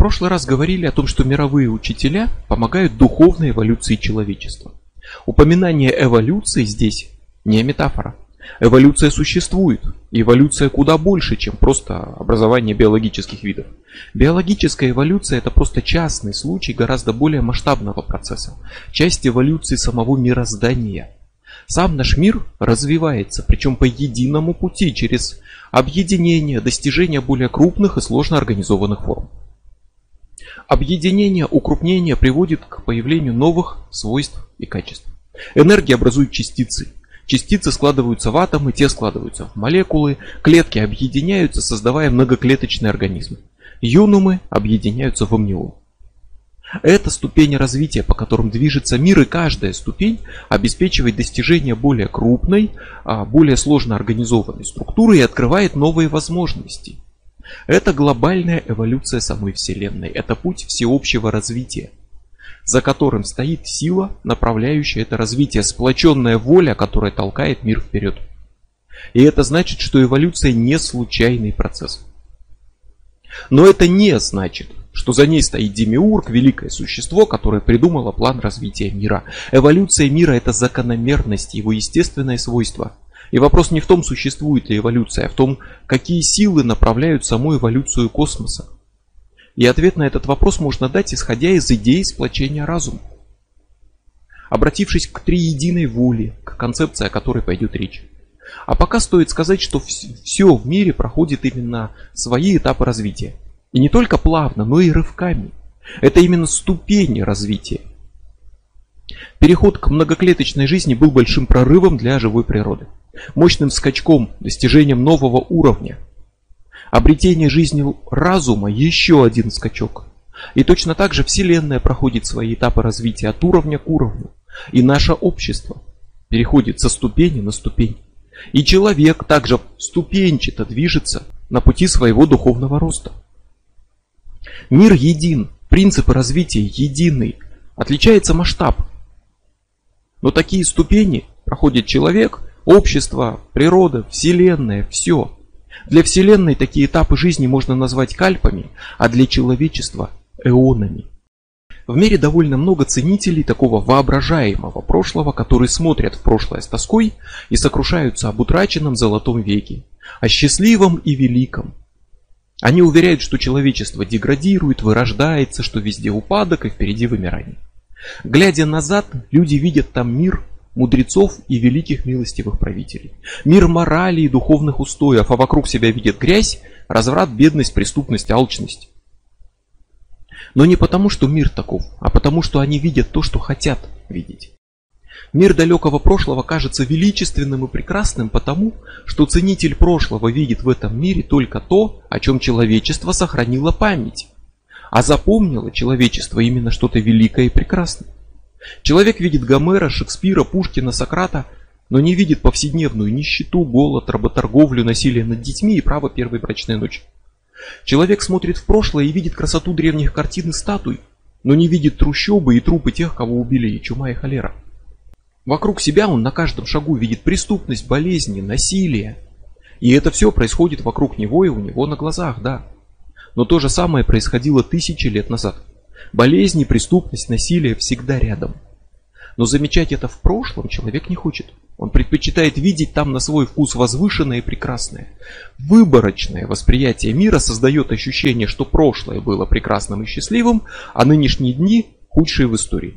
прошлый раз говорили о том, что мировые учителя помогают духовной эволюции человечества. Упоминание эволюции здесь не метафора. Эволюция существует, эволюция куда больше, чем просто образование биологических видов. Биологическая эволюция это просто частный случай гораздо более масштабного процесса, часть эволюции самого мироздания. Сам наш мир развивается, причем по единому пути, через объединение, достижение более крупных и сложно организованных форм. Объединение, укрупнение приводит к появлению новых свойств и качеств. Энергия образует частицы. Частицы складываются в атомы, те складываются в молекулы, клетки объединяются, создавая многоклеточные организмы. Юнумы объединяются в амнион. Это ступени развития, по которым движется мир, и каждая ступень обеспечивает достижение более крупной, а, более сложно организованной структуры и открывает новые возможности. Это глобальная эволюция самой Вселенной, это путь всеобщего развития, за которым стоит сила, направляющая это развитие, сплоченная воля, которая толкает мир вперед. И это значит, что эволюция не случайный процесс. Но это не значит, что за ней стоит Демиург, великое существо, которое придумало план развития мира. Эволюция мира это закономерность, его естественное свойство. И вопрос не в том, существует ли эволюция, а в том, какие силы направляют саму эволюцию космоса. И ответ на этот вопрос можно дать, исходя из идеи сплочения разума. Обратившись к триединой воле, к концепции, о которой пойдет речь. А пока стоит сказать, что все в мире проходит именно свои этапы развития. И не только плавно, но и рывками. Это именно ступени развития. Переход к многоклеточной жизни был большим прорывом для живой природы. Мощным скачком, достижением нового уровня. Обретение жизни разума еще один скачок. И точно так же Вселенная проходит свои этапы развития от уровня к уровню. И наше общество переходит со ступени на ступень. И человек также ступенчато движется на пути своего духовного роста. Мир един, принципы развития едины, отличается масштаб. Но такие ступени проходит человек, общество, природа, вселенная, все. Для вселенной такие этапы жизни можно назвать кальпами, а для человечества эонами. В мире довольно много ценителей такого воображаемого прошлого, которые смотрят в прошлое с тоской и сокрушаются об утраченном золотом веке, о счастливом и великом, они уверяют, что человечество деградирует, вырождается, что везде упадок и впереди вымирание. Глядя назад, люди видят там мир мудрецов и великих милостивых правителей. Мир морали и духовных устоев, а вокруг себя видят грязь, разврат, бедность, преступность, алчность. Но не потому, что мир таков, а потому, что они видят то, что хотят видеть. Мир далекого прошлого кажется величественным и прекрасным потому, что ценитель прошлого видит в этом мире только то, о чем человечество сохранило память. А запомнило человечество именно что-то великое и прекрасное. Человек видит Гомера, Шекспира, Пушкина, Сократа, но не видит повседневную нищету, голод, работорговлю, насилие над детьми и право первой брачной ночи. Человек смотрит в прошлое и видит красоту древних картин и статуй, но не видит трущобы и трупы тех, кого убили и чума и холера. Вокруг себя он на каждом шагу видит преступность, болезни, насилие. И это все происходит вокруг него и у него на глазах, да. Но то же самое происходило тысячи лет назад. Болезни, преступность, насилие всегда рядом. Но замечать это в прошлом человек не хочет. Он предпочитает видеть там на свой вкус возвышенное и прекрасное. Выборочное восприятие мира создает ощущение, что прошлое было прекрасным и счастливым, а нынешние дни худшие в истории.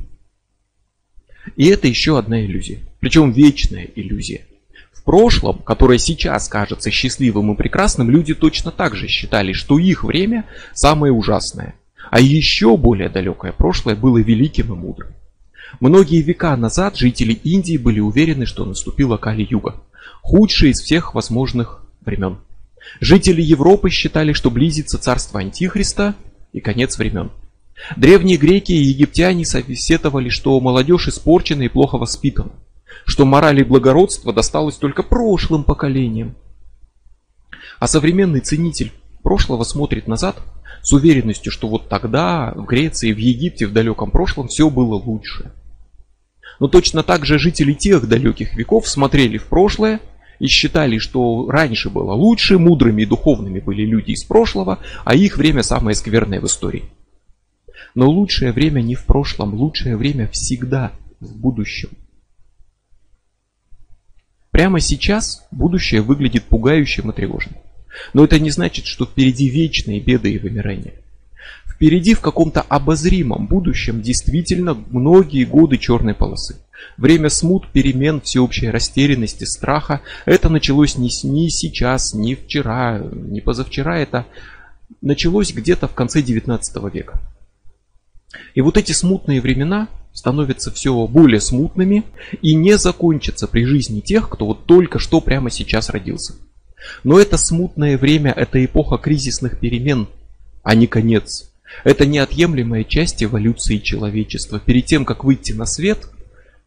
И это еще одна иллюзия. Причем вечная иллюзия. В прошлом, которое сейчас кажется счастливым и прекрасным, люди точно так же считали, что их время самое ужасное. А еще более далекое прошлое было великим и мудрым. Многие века назад жители Индии были уверены, что наступила Кали-Юга, худшее из всех возможных времен. Жители Европы считали, что близится царство Антихриста и конец времен. Древние греки и египтяне советовали, что молодежь испорчена и плохо воспитана, что мораль и благородство досталось только прошлым поколениям. А современный ценитель прошлого смотрит назад с уверенностью, что вот тогда в Греции, в Египте, в далеком прошлом все было лучше. Но точно так же жители тех далеких веков смотрели в прошлое и считали, что раньше было лучше, мудрыми и духовными были люди из прошлого, а их время самое скверное в истории. Но лучшее время не в прошлом, лучшее время всегда в будущем. Прямо сейчас будущее выглядит пугающим и тревожным. Но это не значит, что впереди вечные беды и вымирания. Впереди в каком-то обозримом будущем действительно многие годы черной полосы. Время смут, перемен, всеобщей растерянности, страха. Это началось не, не сейчас, не вчера, не позавчера. Это началось где-то в конце 19 века. И вот эти смутные времена становятся все более смутными и не закончатся при жизни тех, кто вот только что прямо сейчас родился. Но это смутное время, это эпоха кризисных перемен, а не конец. Это неотъемлемая часть эволюции человечества. Перед тем, как выйти на свет,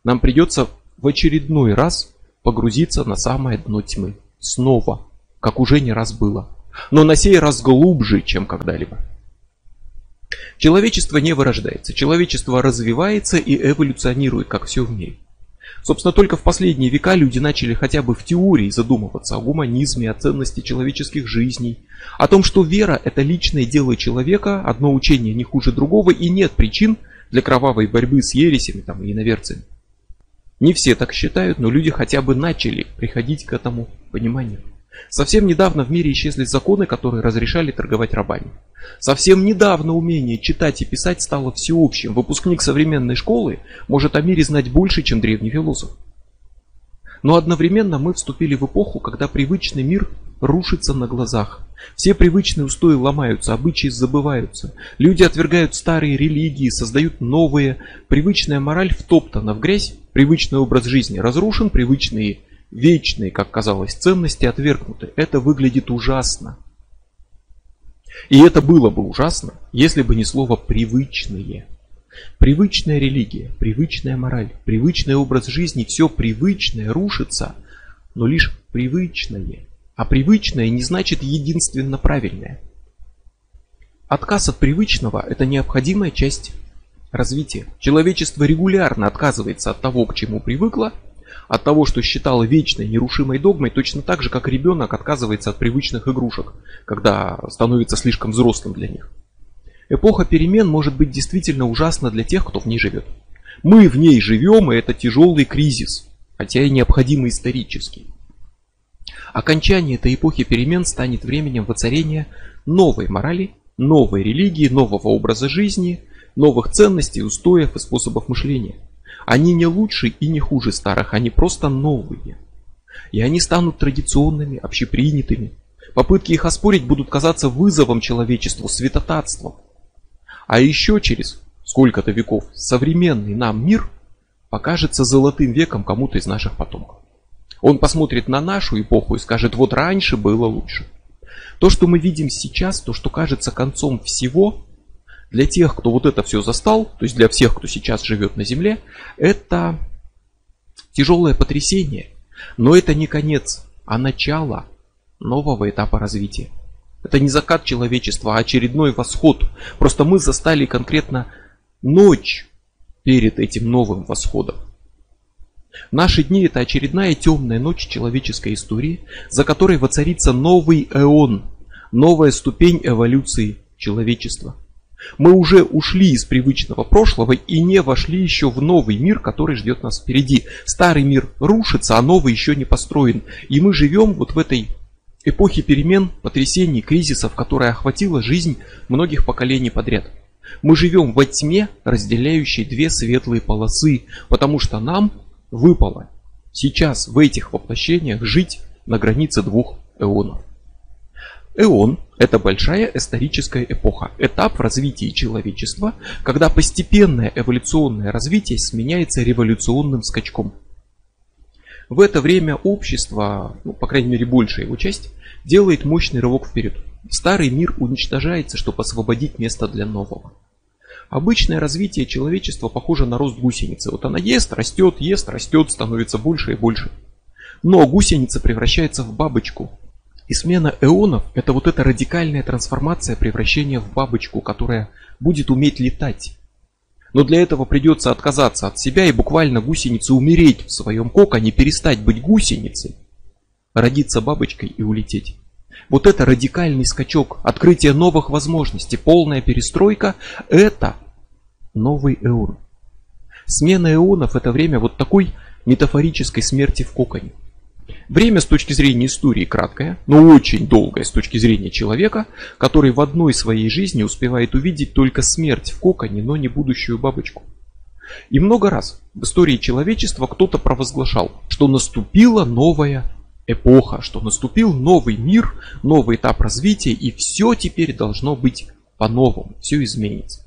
нам придется в очередной раз погрузиться на самое дно тьмы. Снова, как уже не раз было. Но на сей раз глубже, чем когда-либо. Человечество не вырождается, человечество развивается и эволюционирует, как все в мире. Собственно, только в последние века люди начали хотя бы в теории задумываться о гуманизме, о ценности человеческих жизней, о том, что вера – это личное дело человека, одно учение не хуже другого, и нет причин для кровавой борьбы с ересями там, и иноверцами. Не все так считают, но люди хотя бы начали приходить к этому пониманию. Совсем недавно в мире исчезли законы, которые разрешали торговать рабами. Совсем недавно умение читать и писать стало всеобщим. Выпускник современной школы может о мире знать больше, чем древний философ. Но одновременно мы вступили в эпоху, когда привычный мир рушится на глазах. Все привычные устои ломаются, обычаи забываются. Люди отвергают старые религии, создают новые. Привычная мораль втоптана в грязь, привычный образ жизни разрушен, привычные вечные, как казалось, ценности отвергнуты. Это выглядит ужасно. И это было бы ужасно, если бы не слово «привычные». Привычная религия, привычная мораль, привычный образ жизни, все привычное рушится, но лишь привычное. А привычное не значит единственно правильное. Отказ от привычного – это необходимая часть развития. Человечество регулярно отказывается от того, к чему привыкло, от того, что считало вечной, нерушимой догмой, точно так же, как ребенок отказывается от привычных игрушек, когда становится слишком взрослым для них. Эпоха перемен может быть действительно ужасна для тех, кто в ней живет. Мы в ней живем, и это тяжелый кризис, хотя и необходимый исторический. Окончание этой эпохи перемен станет временем воцарения новой морали, новой религии, нового образа жизни, новых ценностей, устоев и способов мышления – они не лучше и не хуже старых, они просто новые. И они станут традиционными, общепринятыми. Попытки их оспорить будут казаться вызовом человечеству, святотатством. А еще через сколько-то веков современный нам мир покажется золотым веком кому-то из наших потомков. Он посмотрит на нашу эпоху и скажет, вот раньше было лучше. То, что мы видим сейчас, то, что кажется концом всего, для тех, кто вот это все застал, то есть для всех, кто сейчас живет на Земле, это тяжелое потрясение. Но это не конец, а начало нового этапа развития. Это не закат человечества, а очередной восход. Просто мы застали конкретно ночь перед этим новым восходом. Наши дни это очередная темная ночь человеческой истории, за которой воцарится новый эон, новая ступень эволюции человечества – мы уже ушли из привычного прошлого и не вошли еще в новый мир, который ждет нас впереди. Старый мир рушится, а новый еще не построен. И мы живем вот в этой эпохе перемен, потрясений, кризисов, которая охватила жизнь многих поколений подряд. Мы живем во тьме, разделяющей две светлые полосы, потому что нам выпало сейчас в этих воплощениях жить на границе двух эонов. Эон – это большая историческая эпоха, этап в развитии человечества, когда постепенное эволюционное развитие сменяется революционным скачком. В это время общество, ну, по крайней мере большая его часть, делает мощный рывок вперед. Старый мир уничтожается, чтобы освободить место для нового. Обычное развитие человечества похоже на рост гусеницы. Вот она ест, растет, ест, растет, становится больше и больше. Но гусеница превращается в бабочку, и смена эонов – это вот эта радикальная трансформация превращения в бабочку, которая будет уметь летать. Но для этого придется отказаться от себя и буквально гусенице умереть в своем коконе, перестать быть гусеницей, родиться бабочкой и улететь. Вот это радикальный скачок, открытие новых возможностей, полная перестройка – это новый эон. Смена эонов это время вот такой метафорической смерти в коконе. Время с точки зрения истории краткое, но очень долгое с точки зрения человека, который в одной своей жизни успевает увидеть только смерть в коконе, но не будущую бабочку. И много раз в истории человечества кто-то провозглашал, что наступила новая эпоха, что наступил новый мир, новый этап развития, и все теперь должно быть по-новому, все изменится.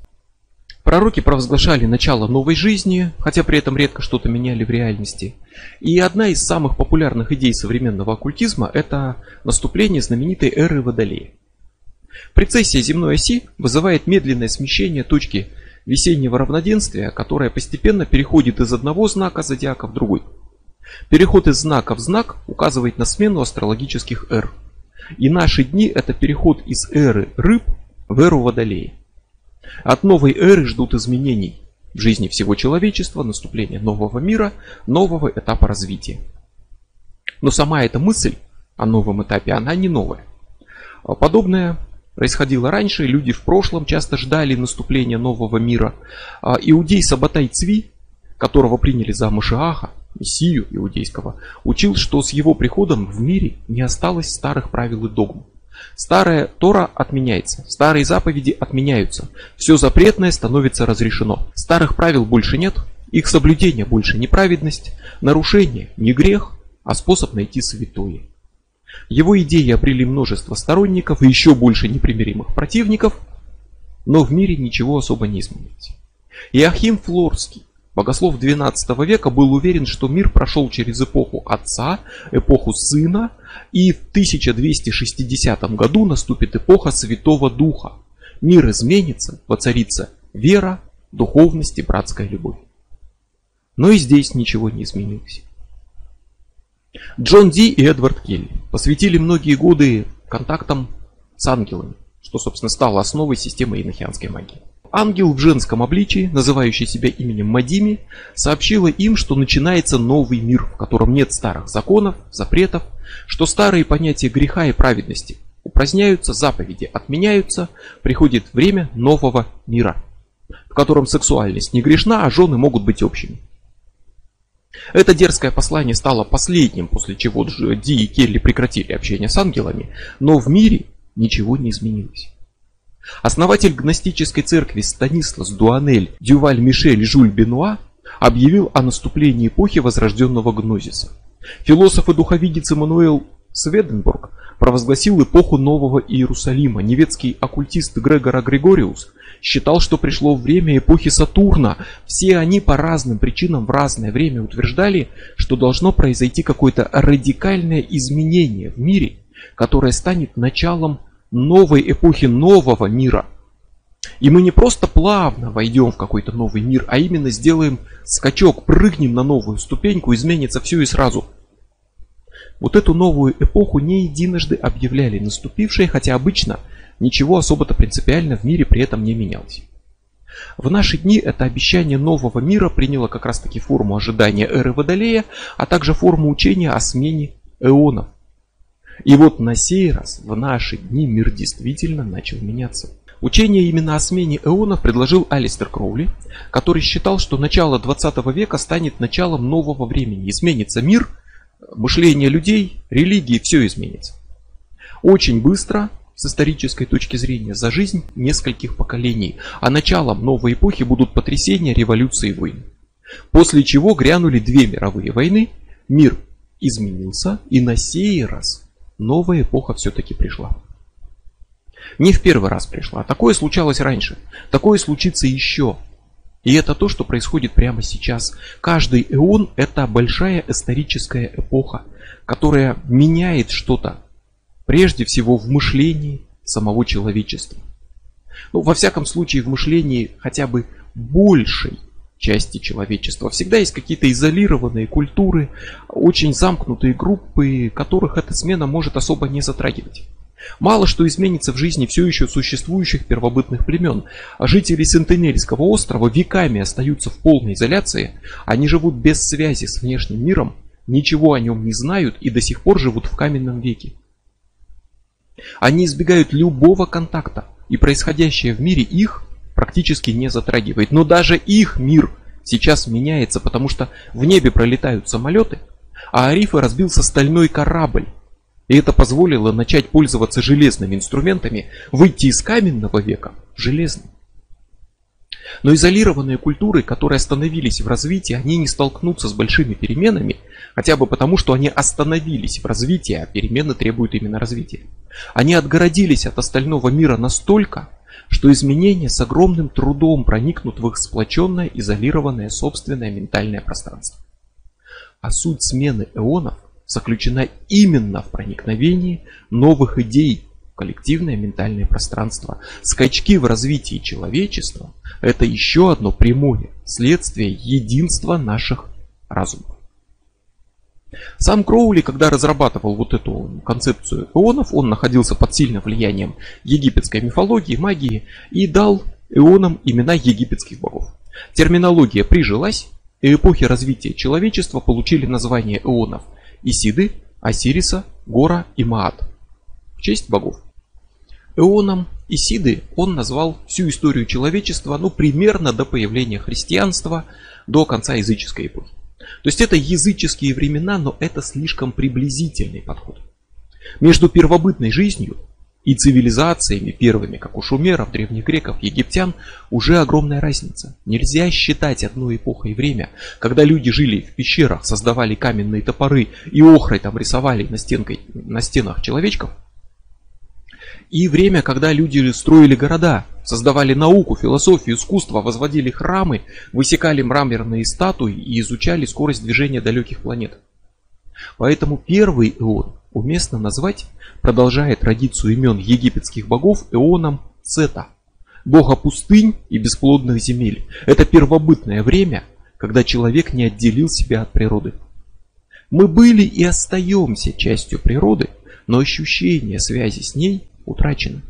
Пророки провозглашали начало новой жизни, хотя при этом редко что-то меняли в реальности. И одна из самых популярных идей современного оккультизма – это наступление знаменитой эры Водолея. Прецессия земной оси вызывает медленное смещение точки весеннего равноденствия, которое постепенно переходит из одного знака зодиака в другой. Переход из знака в знак указывает на смену астрологических эр. И наши дни – это переход из эры рыб в эру Водолея. От новой эры ждут изменений в жизни всего человечества, наступления нового мира, нового этапа развития. Но сама эта мысль о новом этапе, она не новая. Подобное происходило раньше, люди в прошлом часто ждали наступления нового мира. А иудей Сабатай Цви, которого приняли за Машиаха, мессию иудейского, учил, что с его приходом в мире не осталось старых правил и догм. Старая Тора отменяется, старые заповеди отменяются, все запретное становится разрешено. Старых правил больше нет, их соблюдение больше не праведность, нарушение не грех, а способ найти святое. Его идеи обрели множество сторонников и еще больше непримиримых противников, но в мире ничего особо не изменилось. Иохим Флорский, Богослов XII века был уверен, что мир прошел через эпоху Отца, эпоху Сына, и в 1260 году наступит эпоха Святого Духа. Мир изменится, воцарится вера, духовность и братская любовь. Но и здесь ничего не изменилось. Джон Ди и Эдвард Келли посвятили многие годы контактам с ангелами, что, собственно, стало основой системы инохианской магии. Ангел в женском обличии, называющий себя именем Мадими, сообщила им, что начинается новый мир, в котором нет старых законов, запретов, что старые понятия греха и праведности упраздняются, заповеди отменяются, приходит время нового мира, в котором сексуальность не грешна, а жены могут быть общими. Это дерзкое послание стало последним, после чего Ди и Келли прекратили общение с ангелами, но в мире ничего не изменилось. Основатель гностической церкви Станислас Дуанель Дюваль Мишель Жюль Бенуа объявил о наступлении эпохи возрожденного гнозиса. Философ и духовидец Эммануэл Сведенбург провозгласил эпоху Нового Иерусалима. Немецкий оккультист Грегора Григориус считал, что пришло время эпохи Сатурна. Все они по разным причинам в разное время утверждали, что должно произойти какое-то радикальное изменение в мире, которое станет началом новой эпохи нового мира. И мы не просто плавно войдем в какой-то новый мир, а именно сделаем скачок, прыгнем на новую ступеньку, изменится все и сразу. Вот эту новую эпоху не единожды объявляли наступившей, хотя обычно ничего особо-то принципиально в мире при этом не менялось. В наши дни это обещание нового мира приняло как раз таки форму ожидания эры Водолея, а также форму учения о смене эонов. И вот на сей раз, в наши дни, мир действительно начал меняться. Учение именно о смене эонов предложил Алистер Кроули, который считал, что начало 20 века станет началом нового времени. Изменится мир, мышление людей, религии, все изменится. Очень быстро, с исторической точки зрения, за жизнь нескольких поколений, а началом новой эпохи будут потрясения, революции и войны. После чего грянули две мировые войны, мир изменился и на сей раз новая эпоха все-таки пришла. Не в первый раз пришла. Такое случалось раньше. Такое случится еще. И это то, что происходит прямо сейчас. Каждый эон это большая историческая эпоха, которая меняет что-то. Прежде всего в мышлении самого человечества. Ну, во всяком случае, в мышлении хотя бы большей части человечества. Всегда есть какие-то изолированные культуры, очень замкнутые группы, которых эта смена может особо не затрагивать. Мало что изменится в жизни все еще существующих первобытных племен. Жители Сентенельского острова веками остаются в полной изоляции, они живут без связи с внешним миром, ничего о нем не знают и до сих пор живут в каменном веке. Они избегают любого контакта, и происходящее в мире их практически не затрагивает. Но даже их мир сейчас меняется, потому что в небе пролетают самолеты, а Арифа разбился стальной корабль. И это позволило начать пользоваться железными инструментами, выйти из каменного века в железный. Но изолированные культуры, которые остановились в развитии, они не столкнутся с большими переменами, хотя бы потому, что они остановились в развитии, а перемены требуют именно развития. Они отгородились от остального мира настолько, что изменения с огромным трудом проникнут в их сплоченное, изолированное собственное ментальное пространство. А суть смены эонов заключена именно в проникновении новых идей в коллективное ментальное пространство. Скачки в развитии человечества – это еще одно прямое следствие единства наших разумов. Сам Кроули, когда разрабатывал вот эту концепцию эонов, он находился под сильным влиянием египетской мифологии, магии и дал эонам имена египетских богов. Терминология прижилась, и эпохи развития человечества получили название эонов Исиды, Осириса, Гора и Маат в честь богов. Эоном Исиды он назвал всю историю человечества ну, примерно до появления христианства, до конца языческой эпохи. То есть это языческие времена, но это слишком приблизительный подход. Между первобытной жизнью и цивилизациями первыми, как у шумеров, древних греков, египтян, уже огромная разница. Нельзя считать одной эпохой время, когда люди жили в пещерах, создавали каменные топоры и охрой там рисовали на, стенкой, на стенах человечков, и время, когда люди строили города, создавали науку, философию, искусство, возводили храмы, высекали мраморные статуи и изучали скорость движения далеких планет. Поэтому первый эон уместно назвать, продолжая традицию имен египетских богов, эоном Сета, бога пустынь и бесплодных земель. Это первобытное время, когда человек не отделил себя от природы. Мы были и остаемся частью природы, но ощущение связи с ней утрачено.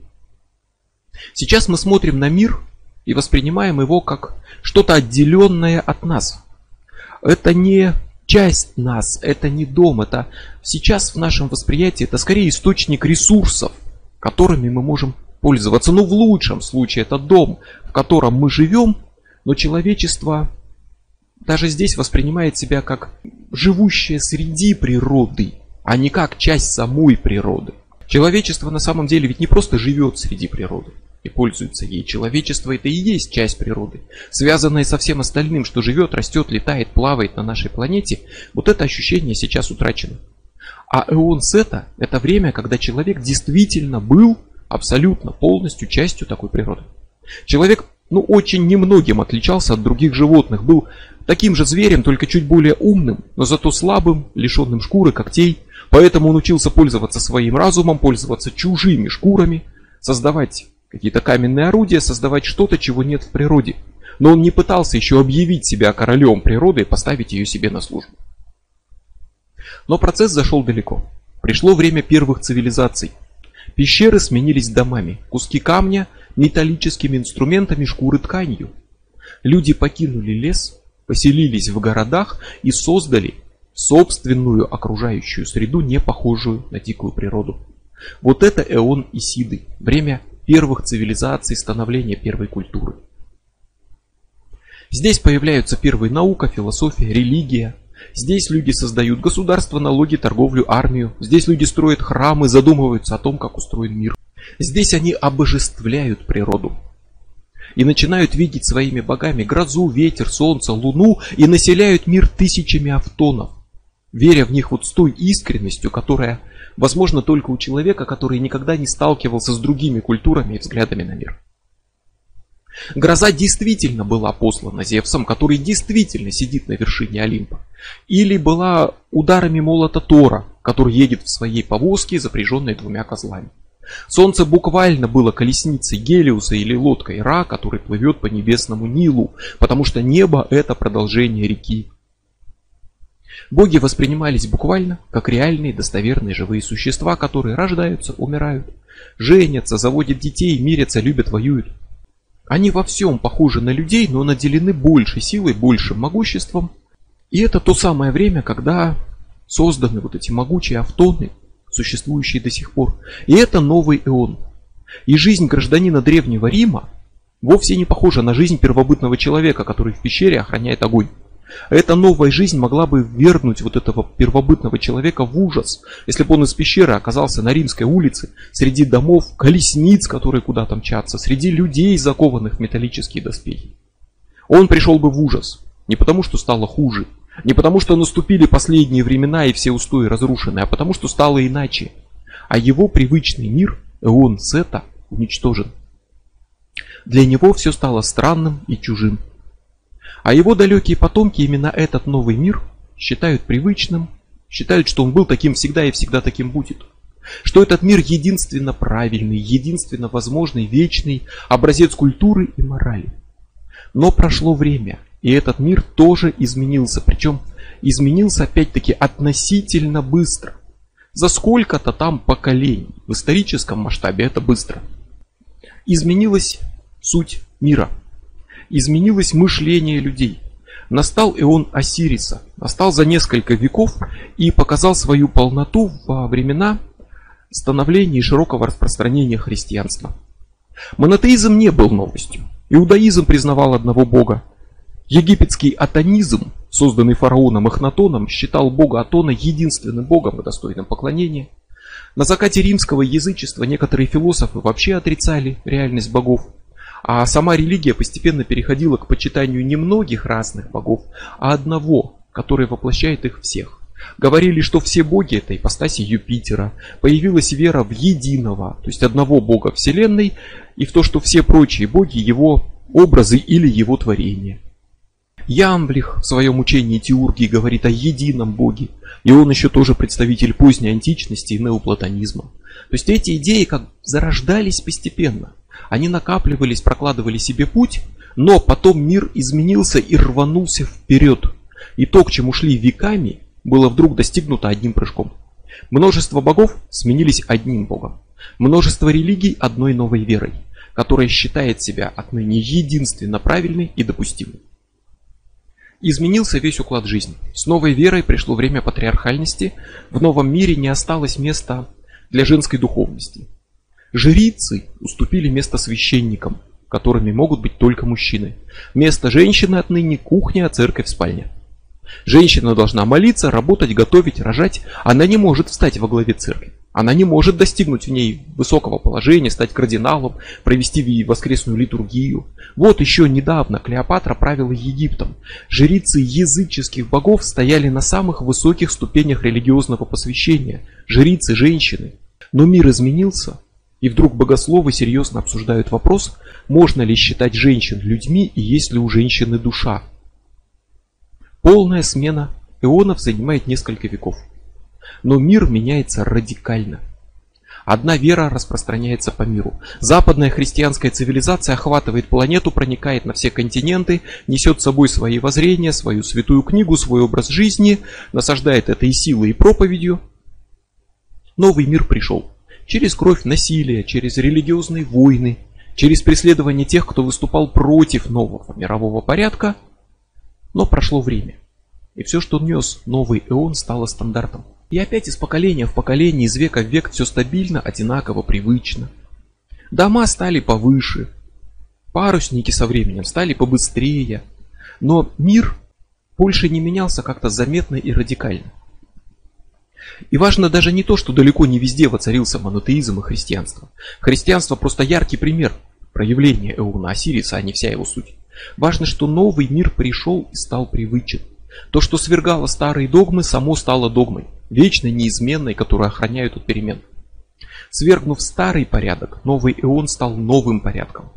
Сейчас мы смотрим на мир и воспринимаем его как что-то отделенное от нас. Это не часть нас, это не дом, это сейчас в нашем восприятии это скорее источник ресурсов, которыми мы можем пользоваться. Ну, в лучшем случае это дом, в котором мы живем, но человечество даже здесь воспринимает себя как живущее среди природы, а не как часть самой природы. Человечество на самом деле ведь не просто живет среди природы и пользуется ей. Человечество это и есть часть природы, связанная со всем остальным, что живет, растет, летает, плавает на нашей планете. Вот это ощущение сейчас утрачено. А эон Сета – это время, когда человек действительно был абсолютно полностью частью такой природы. Человек ну, очень немногим отличался от других животных, был таким же зверем, только чуть более умным, но зато слабым, лишенным шкуры, когтей – Поэтому он учился пользоваться своим разумом, пользоваться чужими шкурами, создавать какие-то каменные орудия, создавать что-то, чего нет в природе. Но он не пытался еще объявить себя королем природы и поставить ее себе на службу. Но процесс зашел далеко. Пришло время первых цивилизаций. Пещеры сменились домами, куски камня металлическими инструментами, шкуры тканью. Люди покинули лес, поселились в городах и создали собственную окружающую среду, не похожую на дикую природу. Вот это эон Исиды, время первых цивилизаций, становления первой культуры. Здесь появляются первые наука, философия, религия. Здесь люди создают государство, налоги, торговлю, армию. Здесь люди строят храмы, задумываются о том, как устроен мир. Здесь они обожествляют природу. И начинают видеть своими богами грозу, ветер, солнце, луну и населяют мир тысячами автонов веря в них вот с той искренностью, которая возможно только у человека, который никогда не сталкивался с другими культурами и взглядами на мир. Гроза действительно была послана Зевсом, который действительно сидит на вершине Олимпа. Или была ударами молота Тора, который едет в своей повозке, запряженной двумя козлами. Солнце буквально было колесницей Гелиуса или лодкой Ра, который плывет по небесному Нилу, потому что небо это продолжение реки Боги воспринимались буквально как реальные достоверные живые существа, которые рождаются, умирают, женятся, заводят детей, мирятся, любят, воюют. Они во всем похожи на людей, но наделены большей силой, большим могуществом. И это то самое время, когда созданы вот эти могучие автоны, существующие до сих пор. И это новый эон. И жизнь гражданина Древнего Рима вовсе не похожа на жизнь первобытного человека, который в пещере охраняет огонь. Эта новая жизнь могла бы вернуть вот этого первобытного человека в ужас, если бы он из пещеры оказался на Римской улице, среди домов, колесниц, которые куда-то мчатся, среди людей, закованных в металлические доспехи. Он пришел бы в ужас, не потому что стало хуже, не потому что наступили последние времена и все устои разрушены, а потому что стало иначе. А его привычный мир, Эон Сета, уничтожен. Для него все стало странным и чужим. А его далекие потомки именно этот новый мир считают привычным, считают, что он был таким всегда и всегда таким будет. Что этот мир единственно правильный, единственно возможный, вечный, образец культуры и морали. Но прошло время, и этот мир тоже изменился, причем изменился опять-таки относительно быстро. За сколько-то там поколений, в историческом масштабе это быстро. Изменилась суть мира – изменилось мышление людей. Настал эон Осириса, настал за несколько веков и показал свою полноту во времена становления и широкого распространения христианства. Монотеизм не был новостью. Иудаизм признавал одного бога. Египетский атонизм, созданный фараоном Эхнатоном, считал бога Атона единственным богом и достойным поклонения. На закате римского язычества некоторые философы вообще отрицали реальность богов. А сама религия постепенно переходила к почитанию не многих разных богов, а одного, который воплощает их всех. Говорили, что все боги это ипостаси Юпитера. Появилась вера в единого, то есть одного бога Вселенной, и в то, что все прочие боги его образы или его творения. Ямблих в своем учении Теургии говорит о едином боге, и он еще тоже представитель поздней античности и неоплатонизма. То есть эти идеи как зарождались постепенно. Они накапливались, прокладывали себе путь, но потом мир изменился и рванулся вперед. И то, к чему шли веками, было вдруг достигнуто одним прыжком. Множество богов сменились одним богом. Множество религий одной новой верой, которая считает себя отныне единственно правильной и допустимой. Изменился весь уклад жизни. С новой верой пришло время патриархальности. В новом мире не осталось места для женской духовности. Жрицы уступили место священникам, которыми могут быть только мужчины. Место женщины отныне кухня, а церковь спальня. Женщина должна молиться, работать, готовить, рожать. Она не может встать во главе церкви. Она не может достигнуть в ней высокого положения, стать кардиналом, провести воскресную литургию. Вот еще недавно Клеопатра правила Египтом. Жрицы языческих богов стояли на самых высоких ступенях религиозного посвящения. Жрицы, женщины. Но мир изменился, и вдруг богословы серьезно обсуждают вопрос, можно ли считать женщин людьми и есть ли у женщины душа. Полная смена эонов занимает несколько веков. Но мир меняется радикально. Одна вера распространяется по миру. Западная христианская цивилизация охватывает планету, проникает на все континенты, несет с собой свои воззрения, свою святую книгу, свой образ жизни, насаждает это и силой, и проповедью. Новый мир пришел. Через кровь насилия, через религиозные войны, через преследование тех, кто выступал против нового мирового порядка. Но прошло время. И все, что нес новый эон, стало стандартом. И опять из поколения в поколение, из века в век все стабильно, одинаково, привычно. Дома стали повыше, парусники со временем стали побыстрее, но мир больше не менялся как-то заметно и радикально. И важно даже не то, что далеко не везде воцарился монотеизм и христианство. Христианство просто яркий пример проявления Эуна Осириса, а не вся его суть. Важно, что новый мир пришел и стал привычен. То, что свергало старые догмы, само стало догмой, вечной, неизменной, которую охраняют от перемен. Свергнув старый порядок, новый эон стал новым порядком.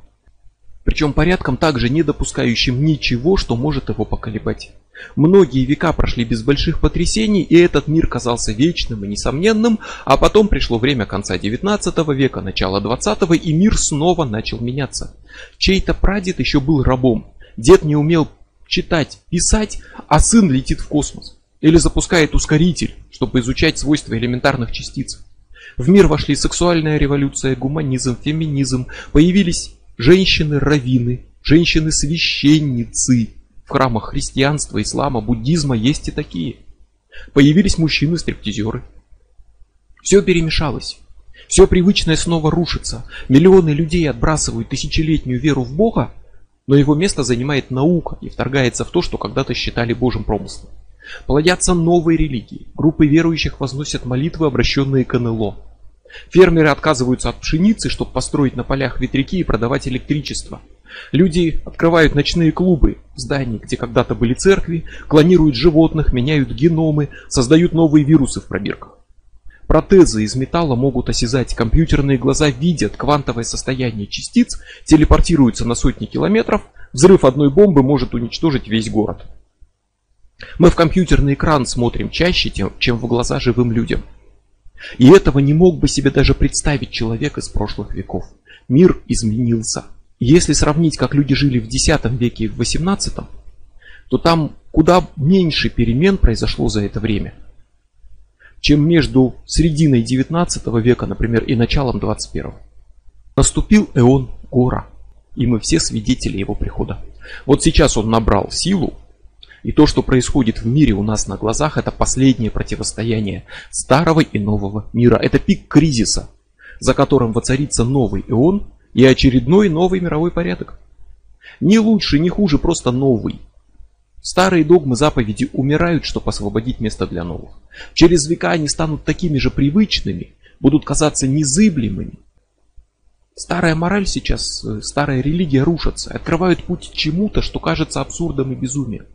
Причем порядком также не допускающим ничего, что может его поколебать. Многие века прошли без больших потрясений, и этот мир казался вечным и несомненным, а потом пришло время конца 19 века, начала 20 и мир снова начал меняться. Чей-то прадед еще был рабом, дед не умел читать, писать, а сын летит в космос. Или запускает ускоритель, чтобы изучать свойства элементарных частиц. В мир вошли сексуальная революция, гуманизм, феминизм, появились женщины-раввины, женщины-священницы, в храмах христианства, ислама, буддизма есть и такие. Появились мужчины-стриптизеры. Все перемешалось. Все привычное снова рушится. Миллионы людей отбрасывают тысячелетнюю веру в Бога, но его место занимает наука и вторгается в то, что когда-то считали Божьим промыслом. Плодятся новые религии. Группы верующих возносят молитвы, обращенные к НЛО. Фермеры отказываются от пшеницы, чтобы построить на полях ветряки и продавать электричество. Люди открывают ночные клубы в здании, где когда-то были церкви, клонируют животных, меняют геномы, создают новые вирусы в пробирках. Протезы из металла могут осязать, компьютерные глаза видят квантовое состояние частиц, телепортируются на сотни километров, взрыв одной бомбы может уничтожить весь город. Мы в компьютерный экран смотрим чаще, чем в глаза живым людям. И этого не мог бы себе даже представить человек из прошлых веков. Мир изменился. Если сравнить, как люди жили в X веке и в XVIII, то там куда меньше перемен произошло за это время, чем между серединой XIX века, например, и началом XXI. Наступил эон Гора, и мы все свидетели его прихода. Вот сейчас он набрал силу, и то, что происходит в мире у нас на глазах, это последнее противостояние старого и нового мира. Это пик кризиса, за которым воцарится новый эон и очередной новый мировой порядок. Не лучше, не хуже, просто новый. Старые догмы заповеди умирают, чтобы освободить место для новых. Через века они станут такими же привычными, будут казаться незыблемыми. Старая мораль сейчас, э, старая религия рушатся, открывают путь чему-то, что кажется абсурдом и безумием.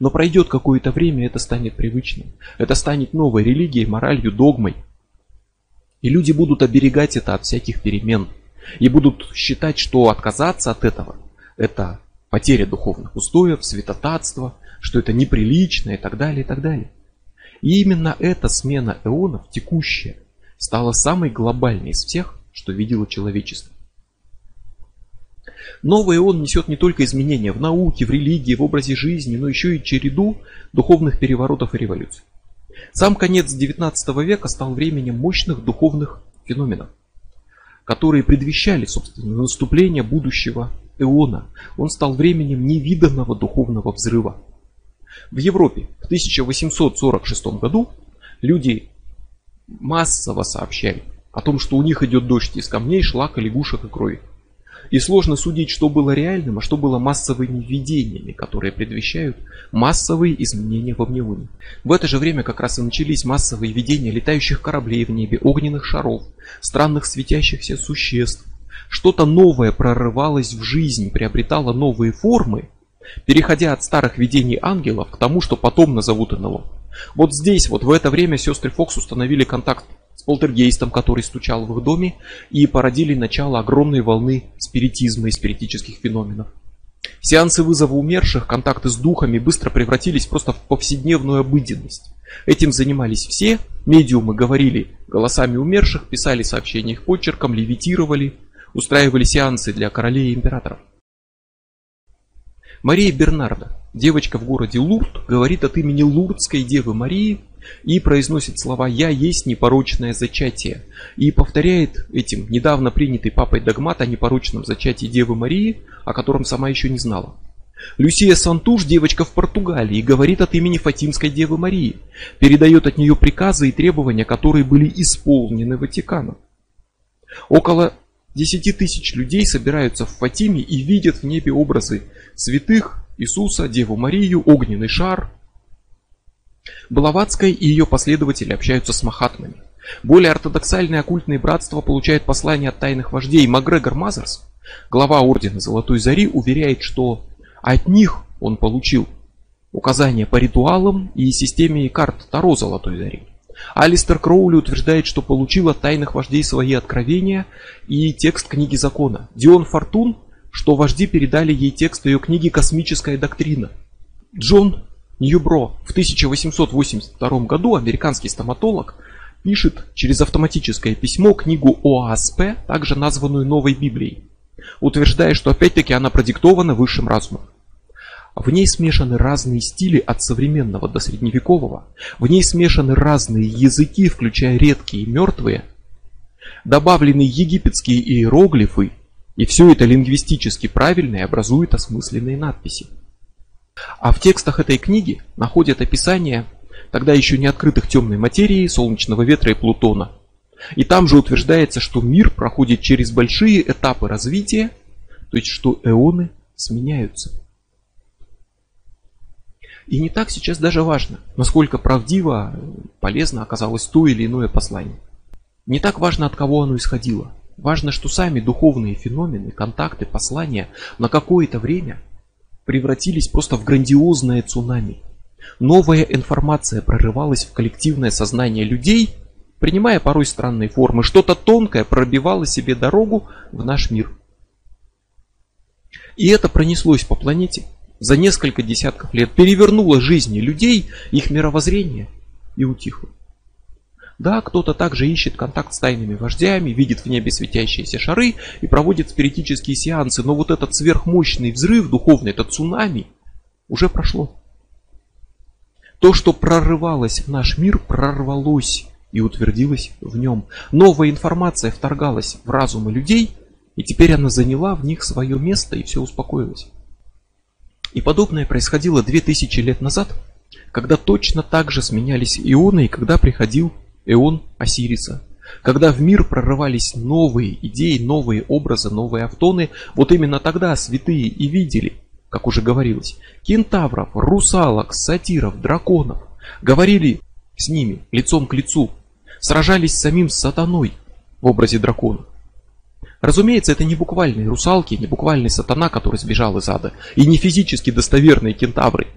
Но пройдет какое-то время, это станет привычным. Это станет новой религией, моралью, догмой. И люди будут оберегать это от всяких перемен. И будут считать, что отказаться от этого – это потеря духовных устоев, святотатство, что это неприлично и так далее, и так далее. И именно эта смена эонов, текущая, стала самой глобальной из всех, что видело человечество. Новый он несет не только изменения в науке, в религии, в образе жизни, но еще и череду духовных переворотов и революций. Сам конец XIX века стал временем мощных духовных феноменов, которые предвещали, собственно, наступление будущего эона. Он стал временем невиданного духовного взрыва. В Европе в 1846 году люди массово сообщали о том, что у них идет дождь из камней, шлака, лягушек и крови. И сложно судить, что было реальным, а что было массовыми видениями, которые предвещают массовые изменения во внеоне. В это же время как раз и начались массовые видения летающих кораблей в небе, огненных шаров, странных светящихся существ. Что-то новое прорывалось в жизнь, приобретало новые формы, переходя от старых видений ангелов к тому, что потом назовут НЛО. Вот здесь, вот в это время сестры Фокс установили контакт полтергейстом, который стучал в их доме, и породили начало огромной волны спиритизма и спиритических феноменов. Сеансы вызова умерших, контакты с духами быстро превратились просто в повседневную обыденность. Этим занимались все, медиумы говорили голосами умерших, писали сообщения их почерком, левитировали, устраивали сеансы для королей и императоров. Мария Бернарда, девочка в городе Лурд, говорит от имени Лурдской Девы Марии и произносит слова «Я есть непорочное зачатие» и повторяет этим недавно принятый папой догмат о непорочном зачатии Девы Марии, о котором сама еще не знала. Люсия Сантуш, девочка в Португалии, говорит от имени Фатимской Девы Марии, передает от нее приказы и требования, которые были исполнены Ватиканом. Около 10 тысяч людей собираются в Фатиме и видят в небе образы святых, Иисуса, Деву Марию, огненный шар. Блаватская и ее последователи общаются с махатмами. Более ортодоксальные оккультные братства получают послания от тайных вождей. Макгрегор Мазерс, глава ордена Золотой Зари, уверяет, что от них он получил указания по ритуалам и системе карт Таро Золотой Зари. Алистер Кроули утверждает, что получил от тайных вождей свои откровения и текст книги закона. Дион Фортун, что вожди передали ей текст ее книги «Космическая доктрина». Джон Ньюбро в 1882 году, американский стоматолог, пишет через автоматическое письмо книгу ОАСП, также названную Новой Библией, утверждая, что опять-таки она продиктована высшим разумом. В ней смешаны разные стили от современного до средневекового. В ней смешаны разные языки, включая редкие и мертвые. Добавлены египетские иероглифы, и все это лингвистически правильно и образует осмысленные надписи. А в текстах этой книги находят описание тогда еще не открытых темной материи, солнечного ветра и Плутона. И там же утверждается, что мир проходит через большие этапы развития, то есть что эоны сменяются. И не так сейчас даже важно, насколько правдиво, полезно оказалось то или иное послание. Не так важно, от кого оно исходило. Важно, что сами духовные феномены, контакты, послания на какое-то время превратились просто в грандиозное цунами. Новая информация прорывалась в коллективное сознание людей, принимая порой странные формы. Что-то тонкое пробивало себе дорогу в наш мир. И это пронеслось по планете за несколько десятков лет, перевернуло жизни людей, их мировоззрение и утихло. Да, кто-то также ищет контакт с тайными вождями, видит в небе светящиеся шары и проводит спиритические сеансы, но вот этот сверхмощный взрыв духовный, этот цунами, уже прошло. То, что прорывалось в наш мир, прорвалось и утвердилось в нем. Новая информация вторгалась в разумы людей, и теперь она заняла в них свое место, и все успокоилось. И подобное происходило 2000 лет назад, когда точно так же сменялись ионы и когда приходил эон Осириса. Когда в мир прорывались новые идеи, новые образы, новые автоны, вот именно тогда святые и видели, как уже говорилось, кентавров, русалок, сатиров, драконов. Говорили с ними лицом к лицу, сражались с самим сатаной в образе дракона. Разумеется, это не буквальные русалки, не буквальный сатана, который сбежал из ада, и не физически достоверные кентавры,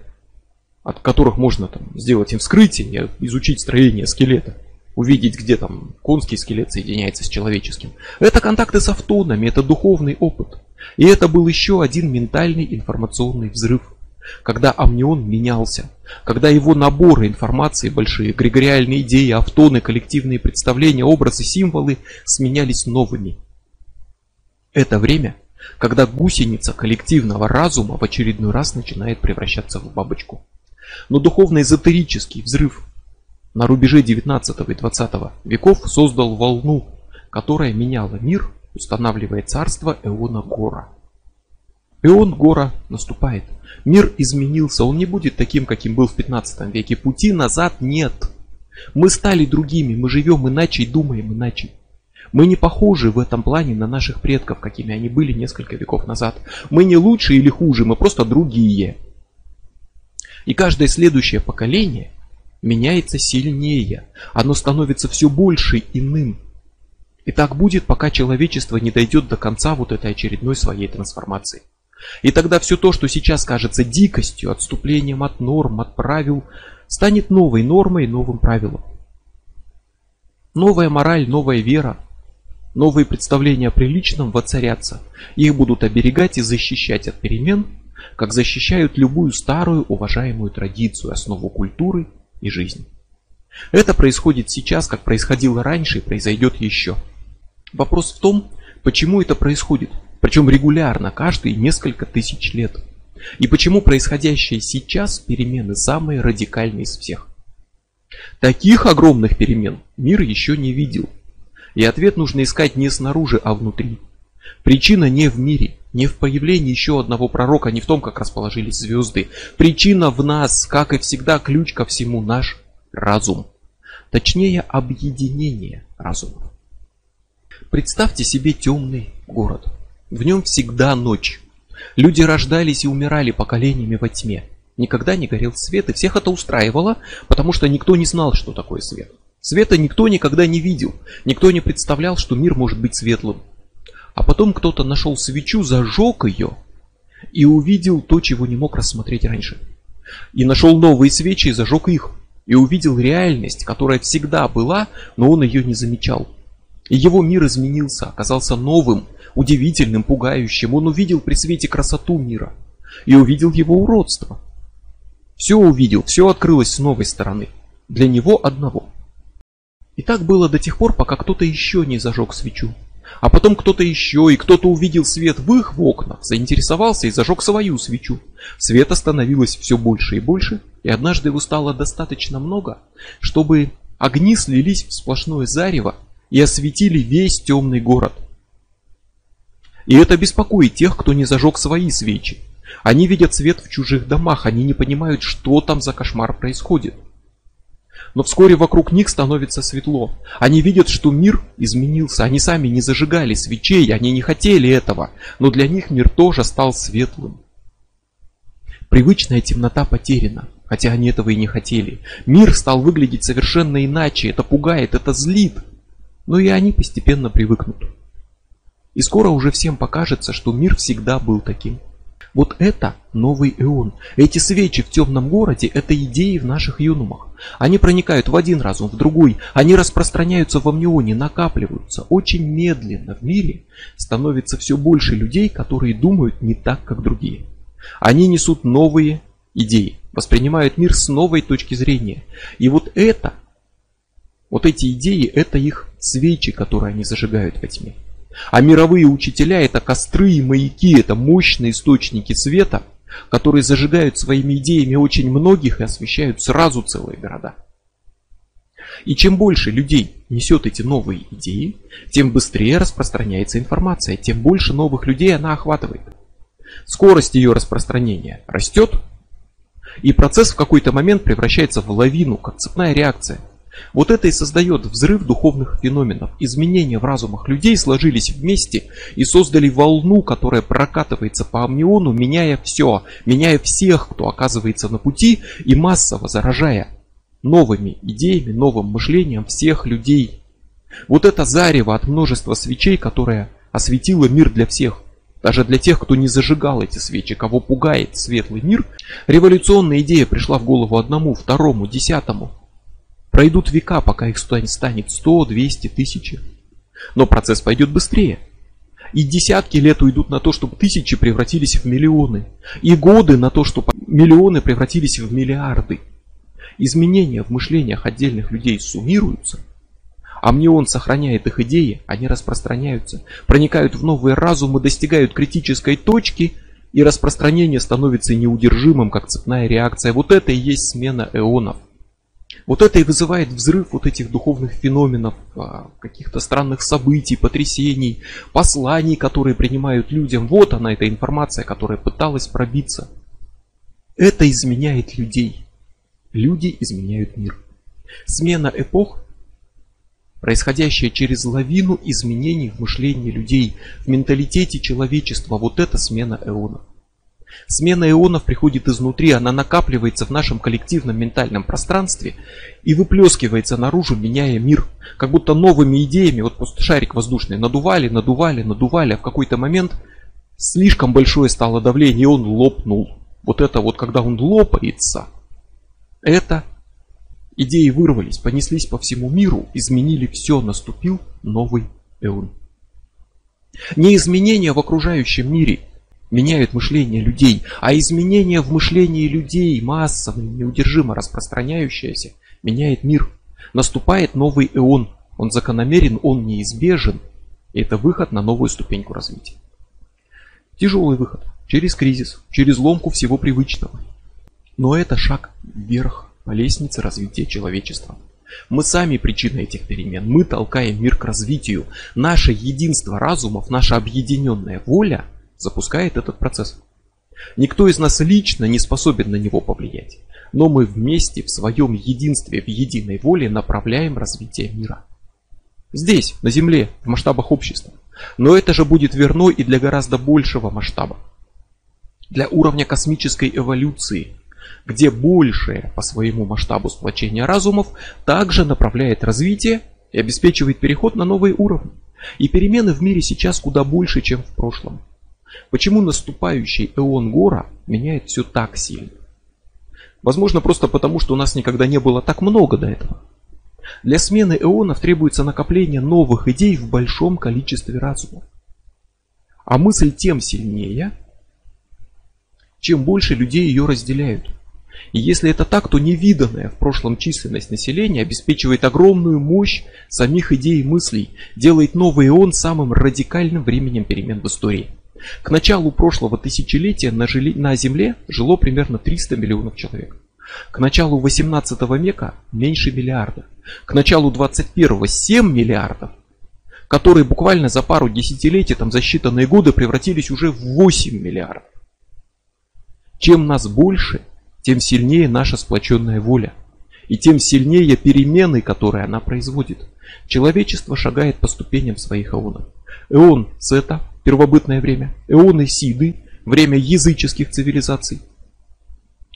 от которых можно там, сделать им вскрытие, изучить строение скелета, увидеть, где там конский скелет соединяется с человеческим. Это контакты с автонами, это духовный опыт. И это был еще один ментальный информационный взрыв, когда амнион менялся, когда его наборы информации большие, эгрегориальные идеи, автоны, коллективные представления, образы, символы сменялись новыми, это время, когда гусеница коллективного разума в очередной раз начинает превращаться в бабочку. Но духовно-эзотерический взрыв на рубеже 19 и 20 веков создал волну, которая меняла мир, устанавливая царство Эона Гора. Эон Гора наступает. Мир изменился, он не будет таким, каким был в 15 веке. Пути назад нет. Мы стали другими, мы живем иначе и думаем иначе. Мы не похожи в этом плане на наших предков, какими они были несколько веков назад. Мы не лучше или хуже, мы просто другие. И каждое следующее поколение меняется сильнее. Оно становится все больше иным. И так будет, пока человечество не дойдет до конца вот этой очередной своей трансформации. И тогда все то, что сейчас кажется дикостью, отступлением от норм, от правил, станет новой нормой, новым правилом. Новая мораль, новая вера, Новые представления о приличном воцарятся. Их будут оберегать и защищать от перемен, как защищают любую старую уважаемую традицию, основу культуры и жизни. Это происходит сейчас, как происходило раньше и произойдет еще. Вопрос в том, почему это происходит, причем регулярно, каждые несколько тысяч лет. И почему происходящие сейчас перемены самые радикальные из всех. Таких огромных перемен мир еще не видел – и ответ нужно искать не снаружи, а внутри. Причина не в мире, не в появлении еще одного пророка, не в том, как расположились звезды. Причина в нас, как и всегда, ключ ко всему наш разум. Точнее, объединение разума. Представьте себе темный город. В нем всегда ночь. Люди рождались и умирали поколениями во тьме. Никогда не горел свет, и всех это устраивало, потому что никто не знал, что такое свет. Света никто никогда не видел, никто не представлял, что мир может быть светлым. А потом кто-то нашел свечу, зажег ее и увидел то, чего не мог рассмотреть раньше. И нашел новые свечи и зажег их. И увидел реальность, которая всегда была, но он ее не замечал. И его мир изменился, оказался новым, удивительным, пугающим. Он увидел при свете красоту мира и увидел его уродство. Все увидел, все открылось с новой стороны. Для него одного. И так было до тех пор, пока кто-то еще не зажег свечу. А потом кто-то еще, и кто-то увидел свет в их окнах, заинтересовался и зажег свою свечу. Света становилось все больше и больше, и однажды его стало достаточно много, чтобы огни слились в сплошное зарево и осветили весь темный город. И это беспокоит тех, кто не зажег свои свечи. Они видят свет в чужих домах, они не понимают, что там за кошмар происходит. Но вскоре вокруг них становится светло. Они видят, что мир изменился. Они сами не зажигали свечей, они не хотели этого. Но для них мир тоже стал светлым. Привычная темнота потеряна, хотя они этого и не хотели. Мир стал выглядеть совершенно иначе. Это пугает, это злит. Но и они постепенно привыкнут. И скоро уже всем покажется, что мир всегда был таким. Вот это новый эон. Эти свечи в темном городе – это идеи в наших юнумах. Они проникают в один разум, в другой. Они распространяются в амнионе, накапливаются. Очень медленно в мире становится все больше людей, которые думают не так, как другие. Они несут новые идеи, воспринимают мир с новой точки зрения. И вот это, вот эти идеи, это их свечи, которые они зажигают во тьме. А мировые учителя это костры и маяки, это мощные источники света, которые зажигают своими идеями очень многих и освещают сразу целые города. И чем больше людей несет эти новые идеи, тем быстрее распространяется информация, тем больше новых людей она охватывает. Скорость ее распространения растет, и процесс в какой-то момент превращается в лавину, как цепная реакция – вот это и создает взрыв духовных феноменов. Изменения в разумах людей сложились вместе и создали волну, которая прокатывается по амниону, меняя все, меняя всех, кто оказывается на пути и массово заражая новыми идеями, новым мышлением всех людей. Вот это зарево от множества свечей, которое осветило мир для всех. Даже для тех, кто не зажигал эти свечи, кого пугает светлый мир, революционная идея пришла в голову одному, второму, десятому – Пройдут века, пока их станет 100, 200, тысячи. Но процесс пойдет быстрее. И десятки лет уйдут на то, чтобы тысячи превратились в миллионы. И годы на то, чтобы миллионы превратились в миллиарды. Изменения в мышлениях отдельных людей суммируются. А мне он сохраняет их идеи, они распространяются, проникают в новые разумы, достигают критической точки, и распространение становится неудержимым, как цепная реакция. Вот это и есть смена эонов. Вот это и вызывает взрыв вот этих духовных феноменов, а, каких-то странных событий, потрясений, посланий, которые принимают людям. Вот она, эта информация, которая пыталась пробиться. Это изменяет людей. Люди изменяют мир. Смена эпох, происходящая через лавину изменений в мышлении людей, в менталитете человечества, вот это смена эонов. Смена ионов приходит изнутри, она накапливается в нашем коллективном ментальном пространстве и выплескивается наружу, меняя мир. Как будто новыми идеями, вот просто шарик воздушный надували, надували, надували, а в какой-то момент слишком большое стало давление, и он лопнул. Вот это вот, когда он лопается, это идеи вырвались, понеслись по всему миру, изменили все, наступил новый эон. Не изменения в окружающем мире – меняют мышление людей, а изменение в мышлении людей, массовое, неудержимо распространяющееся, меняет мир. Наступает новый эон, он закономерен, он неизбежен, и это выход на новую ступеньку развития. Тяжелый выход, через кризис, через ломку всего привычного. Но это шаг вверх по лестнице развития человечества. Мы сами причина этих перемен, мы толкаем мир к развитию. Наше единство разумов, наша объединенная воля – запускает этот процесс. Никто из нас лично не способен на него повлиять, но мы вместе в своем единстве, в единой воле направляем развитие мира. Здесь, на Земле, в масштабах общества. Но это же будет верно и для гораздо большего масштаба. Для уровня космической эволюции, где большее по своему масштабу сплочение разумов также направляет развитие и обеспечивает переход на новые уровни. И перемены в мире сейчас куда больше, чем в прошлом. Почему наступающий эон Гора меняет все так сильно? Возможно, просто потому, что у нас никогда не было так много до этого. Для смены эонов требуется накопление новых идей в большом количестве разумов. А мысль тем сильнее, чем больше людей ее разделяют. И если это так, то невиданная в прошлом численность населения обеспечивает огромную мощь самих идей и мыслей, делает новый эон самым радикальным временем перемен в истории. К началу прошлого тысячелетия на, жили, на Земле жило примерно 300 миллионов человек. К началу 18 века меньше миллиарда. К началу 21 7 миллиардов, которые буквально за пару десятилетий, там за считанные годы превратились уже в 8 миллиардов. Чем нас больше, тем сильнее наша сплоченная воля. и тем сильнее перемены, которые она производит. Человечество шагает по ступеням своих эонов. Эон Сета – первобытное время, эоны Сиды – время языческих цивилизаций,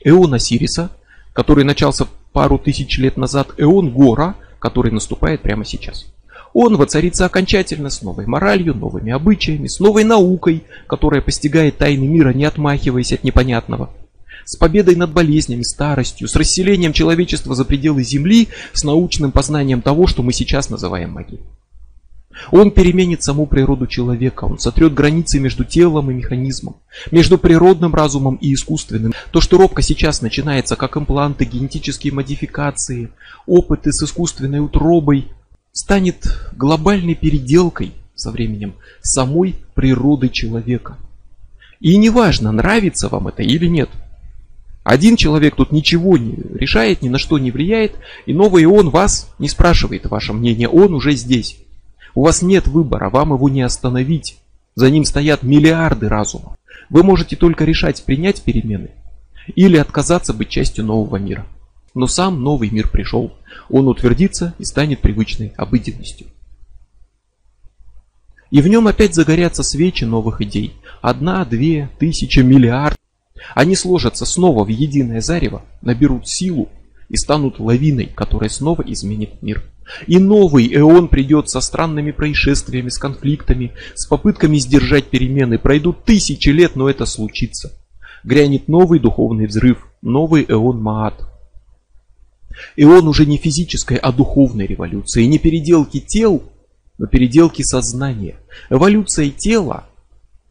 эон Осириса, который начался пару тысяч лет назад, эон Гора, который наступает прямо сейчас. Он воцарится окончательно с новой моралью, новыми обычаями, с новой наукой, которая постигает тайны мира, не отмахиваясь от непонятного – с победой над болезнями, старостью, с расселением человечества за пределы Земли, с научным познанием того, что мы сейчас называем магией. Он переменит саму природу человека, он сотрет границы между телом и механизмом, между природным разумом и искусственным. То, что робко сейчас начинается как импланты, генетические модификации, опыты с искусственной утробой, станет глобальной переделкой со временем самой природы человека. И неважно, нравится вам это или нет – один человек тут ничего не решает, ни на что не влияет, и новый он вас не спрашивает ваше мнение, он уже здесь. У вас нет выбора, вам его не остановить. За ним стоят миллиарды разумов. Вы можете только решать, принять перемены или отказаться быть частью нового мира. Но сам новый мир пришел. Он утвердится и станет привычной обыденностью. И в нем опять загорятся свечи новых идей. Одна, две, тысяча, миллиард. Они сложатся снова в единое зарево, наберут силу и станут лавиной, которая снова изменит мир. И новый эон придет со странными происшествиями, с конфликтами, с попытками сдержать перемены. Пройдут тысячи лет, но это случится. Грянет новый духовный взрыв, новый эон Маат. Эон уже не физической, а духовной революции, не переделки тел, но переделки сознания. Эволюция тела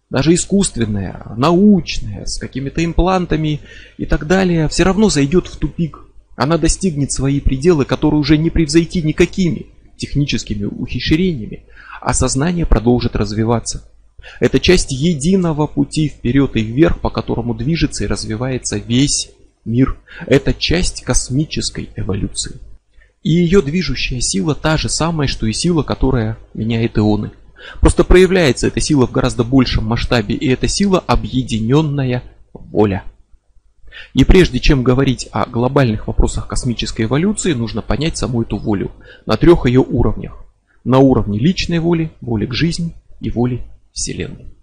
даже искусственная, научная, с какими-то имплантами и так далее, все равно зайдет в тупик. Она достигнет свои пределы, которые уже не превзойти никакими техническими ухищрениями, а сознание продолжит развиваться. Это часть единого пути вперед и вверх, по которому движется и развивается весь мир. Это часть космической эволюции. И ее движущая сила та же самая, что и сила, которая меняет ионы. Просто проявляется эта сила в гораздо большем масштабе, и эта сила объединенная воля. И прежде чем говорить о глобальных вопросах космической эволюции, нужно понять саму эту волю на трех ее уровнях. На уровне личной воли, воли к жизни и воли Вселенной.